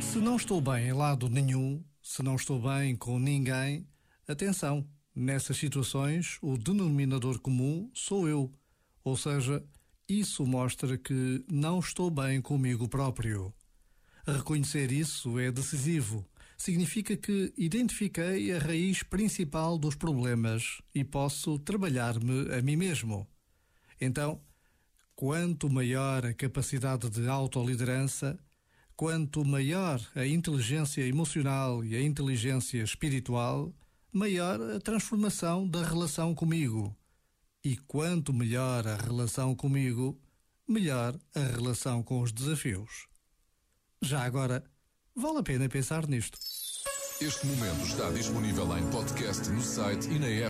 Se não estou bem em lado nenhum, se não estou bem com ninguém, atenção, nessas situações o denominador comum sou eu. Ou seja, isso mostra que não estou bem comigo próprio. Reconhecer isso é decisivo. Significa que identifiquei a raiz principal dos problemas e posso trabalhar-me a mim mesmo. Então, quanto maior a capacidade de autoliderança, Quanto maior a inteligência emocional e a inteligência espiritual, maior a transformação da relação comigo. E quanto melhor a relação comigo, melhor a relação com os desafios. Já agora, vale a pena pensar nisto. Este momento está disponível em podcast no site e na app.